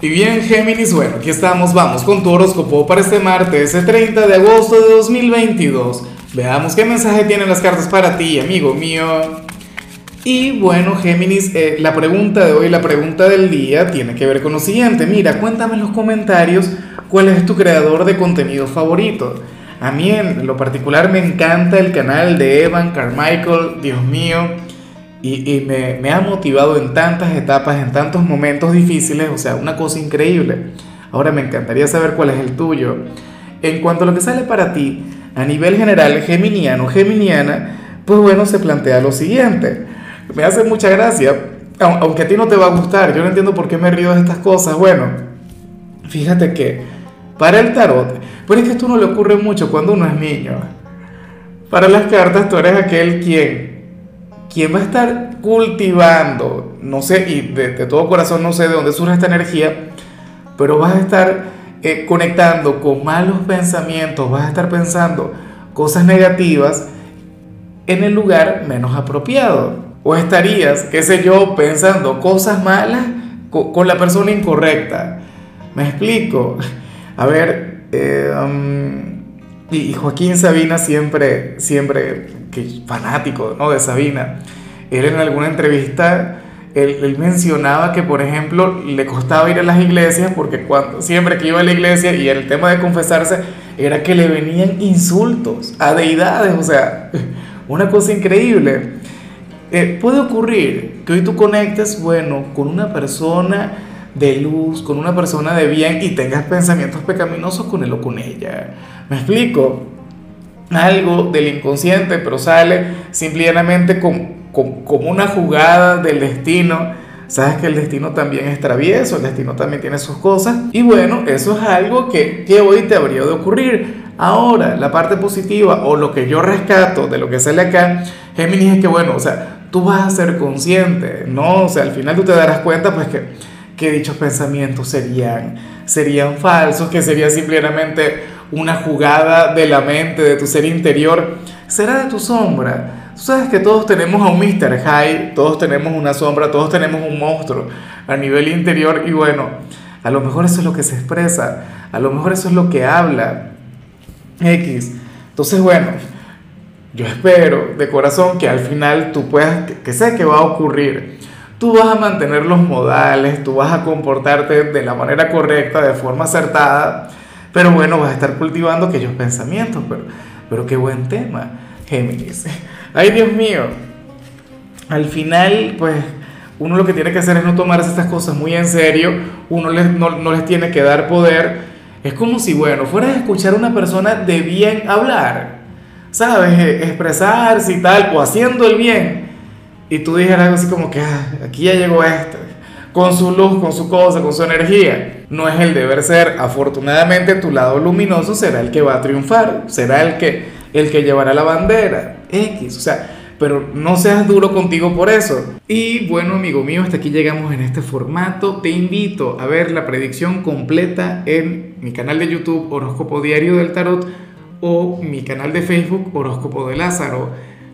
Y bien, Géminis, bueno, aquí estamos, vamos con tu horóscopo para este martes, el 30 de agosto de 2022. Veamos qué mensaje tienen las cartas para ti, amigo mío. Y bueno, Géminis, eh, la pregunta de hoy, la pregunta del día, tiene que ver con lo siguiente. Mira, cuéntame en los comentarios cuál es tu creador de contenido favorito. A mí en lo particular me encanta el canal de Evan Carmichael, Dios mío y, me, me, ha motivado en tantas etapas, en tantos momentos difíciles, o sea, una cosa increíble. Ahora me encantaría saber cuál es el tuyo. En cuanto a lo que sale para ti, a nivel general, geminiano, geminiana, pues bueno, se plantea lo siguiente. Me hace mucha gracia, aunque a ti no te va a gustar, yo no entiendo por qué me río de estas cosas. Bueno, fíjate que para el tarot, pues es que esto no le ocurre mucho cuando uno es niño. Para las cartas tú eres aquel quien quien va a estar cultivando, no sé, y de, todo corazón no sé de dónde surge esta energía, pero vas a estar eh, conectando con malos pensamientos, vas a estar pensando cosas negativas en el lugar menos apropiado. O estarías, qué sé yo, pensando cosas malas con, la persona incorrecta. ¿Me explico? A ver, eh, um, y Joaquín Sabina siempre, siempre fanático ¿no? de Sabina, él en alguna entrevista, él, mencionaba que, por ejemplo, le costaba ir a las iglesias porque cuando, siempre que iba a la iglesia y el tema de confesarse era que le venían insultos a deidades, o sea, una cosa increíble. Eh, puede ocurrir que hoy tú conectes, bueno, con una persona de luz, con una persona de bien y tengas pensamientos pecaminosos con él o con ella. ¿Me explico? Algo del inconsciente, pero sale simplemente como una jugada del destino. Sabes que el destino también es travieso, el destino también tiene sus cosas. Y bueno, eso es algo que, que hoy te habría de ocurrir. Ahora, la parte positiva o lo que yo rescato de lo que sale acá, Géminis, es que bueno, o sea, tú vas a ser consciente, ¿no? O sea, al final tú te darás cuenta, pues que, que dichos pensamientos serían, serían falsos, que sería simplemente una jugada de la mente, de tu ser interior, será de tu sombra. Tú sabes que todos tenemos a un Mr. High, todos tenemos una sombra, todos tenemos un monstruo a nivel interior y bueno, a lo mejor eso es lo que se expresa, a lo mejor eso es lo que habla X. Entonces bueno, yo espero de corazón que al final tú puedas, que, que sé que va a ocurrir, tú vas a mantener los modales, tú vas a comportarte de la manera correcta, de forma acertada, pero bueno, vas a estar cultivando aquellos pensamientos, pero, pero qué buen tema, Géminis. Ay, Dios mío. Al final, pues, uno lo que tiene que hacer es no tomarse estas cosas muy en serio, uno les, no, les tiene que dar poder. Es como si, bueno, fueras a escuchar a una persona de bien hablar, ¿sabes? E, expresarse y tal, o haciendo el bien, y tú dijeras algo así como que, ah, aquí ya llegó este con su luz, con su cosa, con su energía. No es el deber ser. Afortunadamente tu lado luminoso será el que va a triunfar, será el que, el que llevará la bandera. X, o sea, pero no seas duro contigo por eso. Y bueno, amigo mío, hasta aquí llegamos en este formato. Te invito a ver la predicción completa en mi canal de YouTube Horóscopo Diario del Tarot o mi canal de Facebook Horóscopo de Lázaro.